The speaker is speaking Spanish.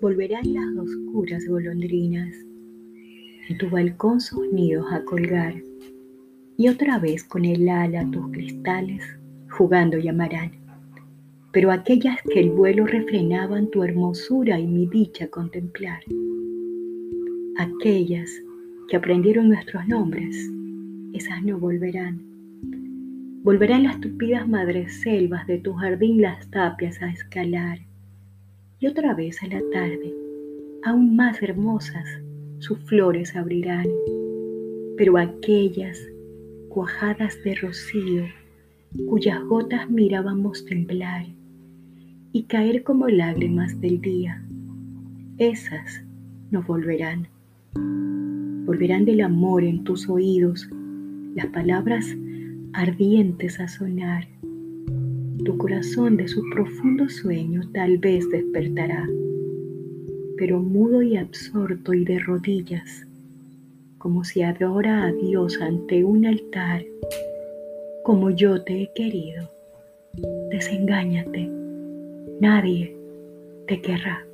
volverán las oscuras golondrinas en tu balcón sus nidos a colgar, y otra vez con el ala tus cristales jugando llamarán. Pero aquellas que el vuelo refrenaban tu hermosura y mi dicha contemplar, aquellas que aprendieron nuestros nombres, esas no volverán. Volverán las tupidas madreselvas de tu jardín las tapias a escalar, y otra vez a la tarde, aún más hermosas, sus flores abrirán, pero aquellas cuajadas de rocío cuyas gotas mirábamos temblar y caer como lágrimas del día, esas no volverán. Volverán del amor en tus oídos, las palabras ardientes a sonar. Tu corazón de su profundo sueño tal vez despertará pero mudo y absorto y de rodillas, como si adora a Dios ante un altar, como yo te he querido. Desengáñate, nadie te querrá.